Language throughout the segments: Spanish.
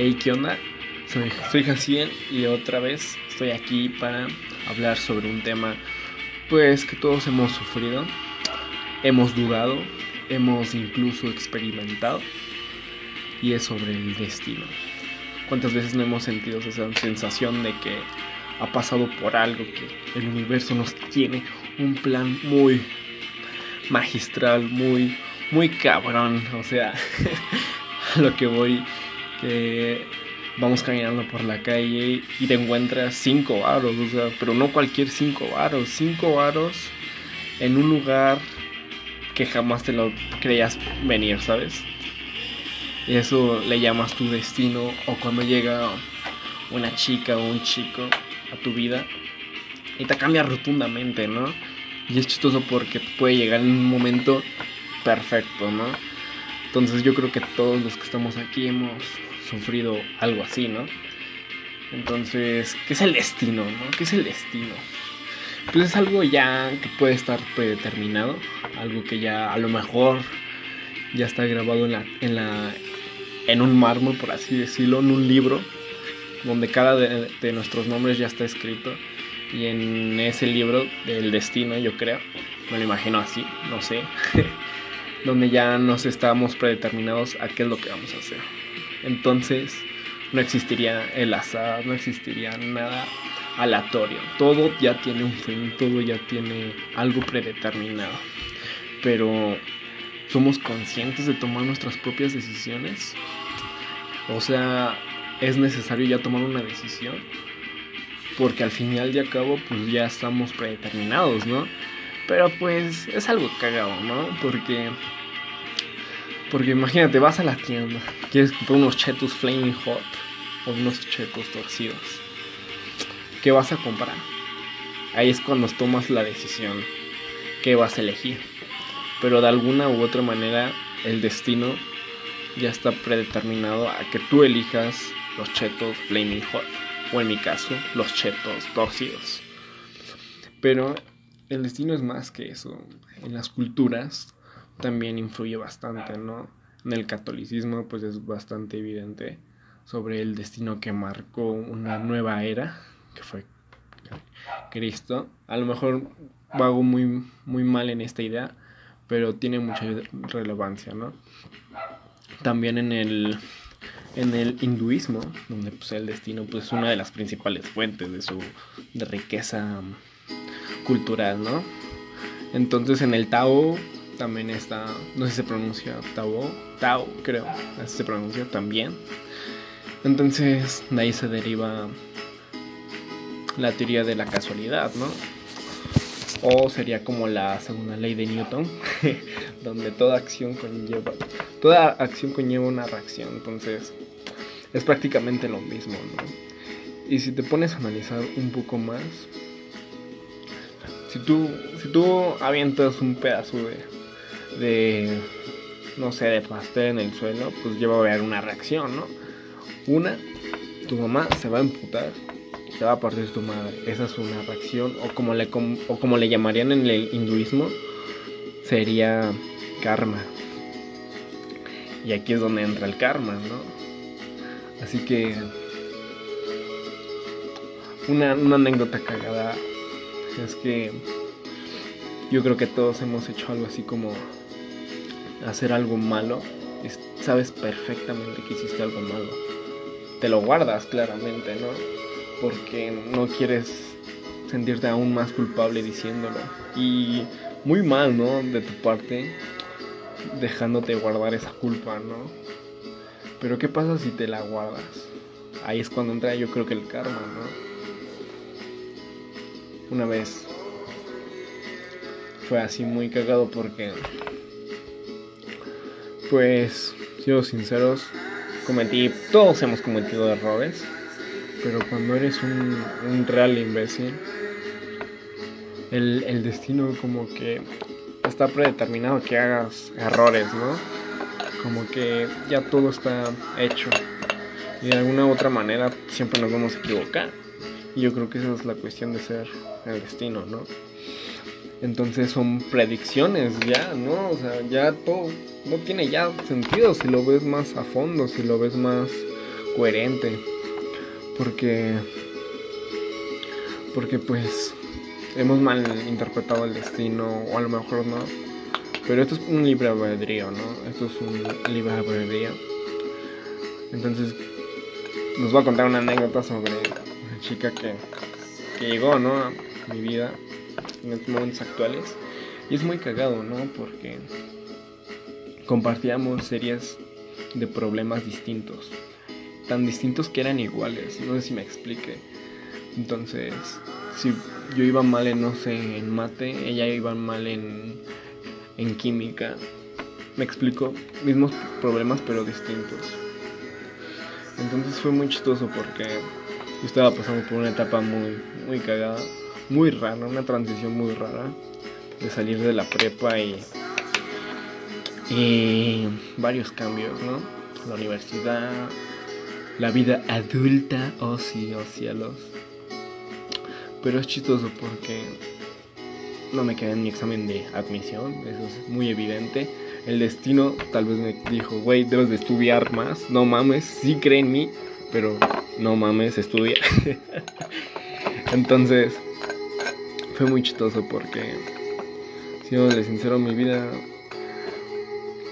Hey, ¿qué onda? Soy, soy Jaciel y otra vez estoy aquí para hablar sobre un tema pues que todos hemos sufrido, hemos dudado, hemos incluso experimentado y es sobre el destino. ¿Cuántas veces no hemos sentido esa sensación de que ha pasado por algo, que el universo nos tiene un plan muy magistral, muy, muy cabrón? O sea, a lo que voy que vamos caminando por la calle y te encuentras cinco varos, o sea, pero no cualquier cinco varos, cinco varos en un lugar que jamás te lo creías venir, ¿sabes? Y eso le llamas tu destino o cuando llega una chica o un chico a tu vida y te cambia rotundamente, ¿no? Y es chistoso porque puede llegar en un momento perfecto, ¿no? Entonces yo creo que todos los que estamos aquí hemos sufrido algo así, ¿no? Entonces, ¿qué es el destino, no? ¿Qué es el destino? Pues es algo ya que puede estar predeterminado, algo que ya a lo mejor ya está grabado en la, en la en un mármol, por así decirlo, en un libro, donde cada de, de nuestros nombres ya está escrito. Y en ese libro del destino, yo creo, me lo imagino así, no sé, donde ya nos estamos predeterminados a qué es lo que vamos a hacer entonces no existiría el azar, no existiría nada aleatorio. Todo ya tiene un fin, todo ya tiene algo predeterminado. Pero somos conscientes de tomar nuestras propias decisiones. O sea, es necesario ya tomar una decisión. Porque al final y al cabo, pues ya estamos predeterminados, ¿no? Pero pues es algo cagado, ¿no? Porque porque imagínate, vas a la tienda, quieres comprar unos chetos flaming hot o unos chetos torcidos. ¿Qué vas a comprar? Ahí es cuando tomas la decisión qué vas a elegir. Pero de alguna u otra manera el destino ya está predeterminado a que tú elijas los chetos flaming hot o en mi caso los chetos torcidos. Pero el destino es más que eso. En las culturas también influye bastante, ¿no? En el catolicismo pues es bastante evidente sobre el destino que marcó una nueva era, que fue Cristo. A lo mejor hago muy, muy mal en esta idea, pero tiene mucha relevancia, ¿no? También en el, en el hinduismo, donde pues, el destino pues, es una de las principales fuentes de su de riqueza cultural, ¿no? Entonces en el Tao también está, no sé si se pronuncia Tao, Tao creo, así se pronuncia también. Entonces de ahí se deriva la teoría de la casualidad, ¿no? O sería como la segunda ley de Newton, donde toda acción conlleva, toda acción conlleva una reacción, entonces es prácticamente lo mismo, ¿no? Y si te pones a analizar un poco más, si tú, si tú avientas un pedazo de, de, no sé, de pastel en el suelo, pues lleva a haber una reacción, ¿no? Una, tu mamá se va a emputar y se va a partir tu madre. Esa es una reacción, o como le, o como le llamarían en el hinduismo, sería karma. Y aquí es donde entra el karma, ¿no? Así que una, una anécdota cagada es que yo creo que todos hemos hecho algo así como hacer algo malo, sabes perfectamente que hiciste algo malo. Te lo guardas claramente, ¿no? Porque no quieres sentirte aún más culpable diciéndolo. Y muy mal, ¿no? De tu parte, dejándote guardar esa culpa, ¿no? Pero ¿qué pasa si te la guardas? Ahí es cuando entra yo creo que el karma, ¿no? Una vez fue así muy cagado porque pues, siendo sinceros, cometí, todos hemos cometido errores, pero cuando eres un, real imbécil, el, el, destino como que está predeterminado que hagas errores, ¿no? Como que ya todo está hecho y de alguna u otra manera siempre nos vamos a equivocar. Yo creo que esa es la cuestión de ser el destino, ¿no? Entonces son predicciones ya, ¿no? O sea, ya todo no tiene ya sentido si lo ves más a fondo, si lo ves más coherente. Porque. Porque pues. Hemos mal interpretado el destino, o a lo mejor no. Pero esto es un libre albedrío, ¿no? Esto es un libre albedrío. Entonces, nos voy a contar una anécdota sobre chica que, que llegó, ¿no? A mi vida en estos momentos actuales. Y es muy cagado, ¿no? Porque compartíamos series de problemas distintos. Tan distintos que eran iguales. No sé si me explique. Entonces, si yo iba mal en, no sé, en mate, ella iba mal en, en química. Me explico, mismos problemas pero distintos. Entonces fue muy chistoso porque yo estaba pasando por una etapa muy, muy cagada, muy rara, una transición muy rara de salir de la prepa y, y varios cambios, ¿no? La universidad, la vida adulta, oh sí, oh cielos. Pero es chistoso porque no me quedé en mi examen de admisión, eso es muy evidente. El destino tal vez me dijo, güey, debes de estudiar más, no mames, sí cree en mí, pero no mames, estudia. Entonces, fue muy chistoso porque, siendo sincero, mi vida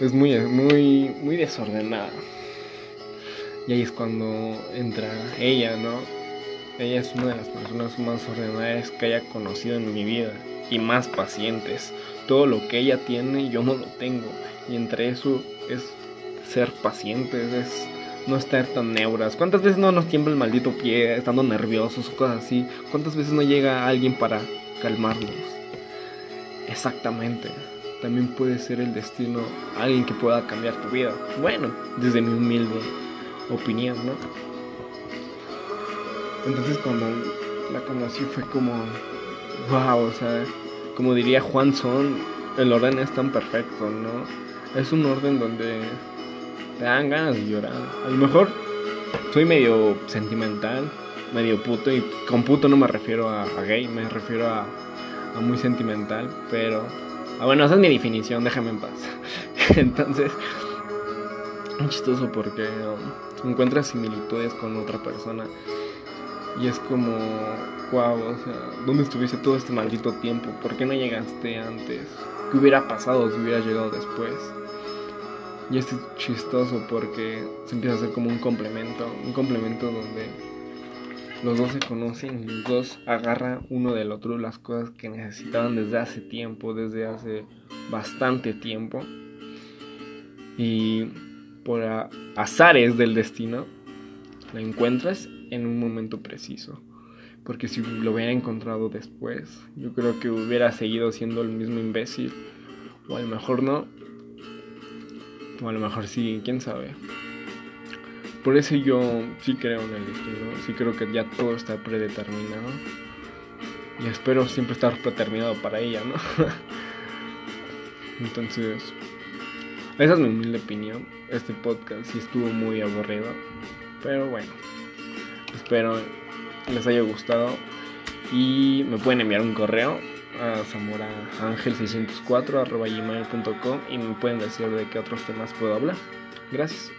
es muy, muy, muy desordenada. Y ahí es cuando entra ella, ¿no? Ella es una de las personas más ordenadas que haya conocido en mi vida y más pacientes. Todo lo que ella tiene yo no lo tengo. Y entre eso es ser pacientes, es no estar tan neuras. ¿Cuántas veces no nos tiembla el maldito pie estando nerviosos o cosas así? ¿Cuántas veces no llega alguien para calmarnos? Exactamente. También puede ser el destino alguien que pueda cambiar tu vida. Bueno, desde mi humilde opinión, ¿no? Entonces cuando la conocí fue como wow, o sea, como diría Juan Son, el orden es tan perfecto, ¿no? Es un orden donde te dan ganas de llorar. A lo mejor soy medio sentimental, medio puto, y con puto no me refiero a, gay, me refiero a, muy sentimental, pero... Ah, bueno, esa es mi definición, déjame en paz. Entonces, es chistoso porque um, encuentras similitudes con otra persona y es como, wow, o sea, ¿dónde estuviste todo este maldito tiempo? ¿Por qué no llegaste antes? ¿Qué hubiera pasado si hubieras llegado después? Y es chistoso porque se empieza a hacer como un complemento, un complemento donde los dos se conocen y los dos agarran uno del otro las cosas que necesitaban desde hace tiempo, desde hace bastante tiempo. Y por azares del destino, la encuentras en un momento preciso. Porque si lo hubiera encontrado después, yo creo que hubiera seguido siendo el mismo imbécil. O a lo mejor no. O a lo mejor sí, quién sabe. Por eso yo sí creo en el destino. Sí creo que ya todo está predeterminado. Y espero siempre estar predeterminado para ella, ¿no? Entonces, esa es mi humilde opinión. Este podcast sí estuvo muy aburrido. Pero bueno. Espero les haya gustado. Y me pueden enviar un correo a zamoraangel604 gmail.com y me pueden decir de qué otros temas puedo hablar. Gracias.